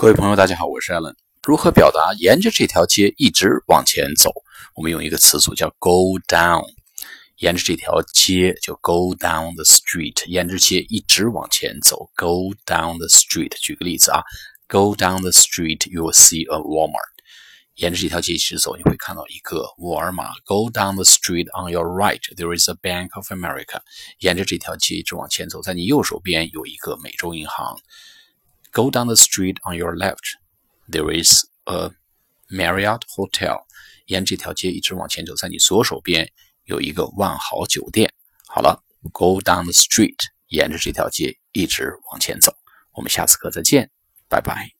各位朋友，大家好，我是 Allen。如何表达沿着这条街一直往前走？我们用一个词组叫 “go down”。沿着这条街就 “go down the street”。沿着街一直往前走，“go down the street”。举个例子啊，“go down the street”，you will see a Walmart。沿着这条街一直走，你会看到一个沃尔玛。“Go down the street on your right, there is a Bank of America。”沿着这条街一直往前走，在你右手边有一个美洲银行。Go down the street on your left. There is a Marriott Hotel. 沿这条街一直往前走，在你左手边有一个万豪酒店。好了，Go down the street，沿着这条街一直往前走。我们下次课再见，拜拜。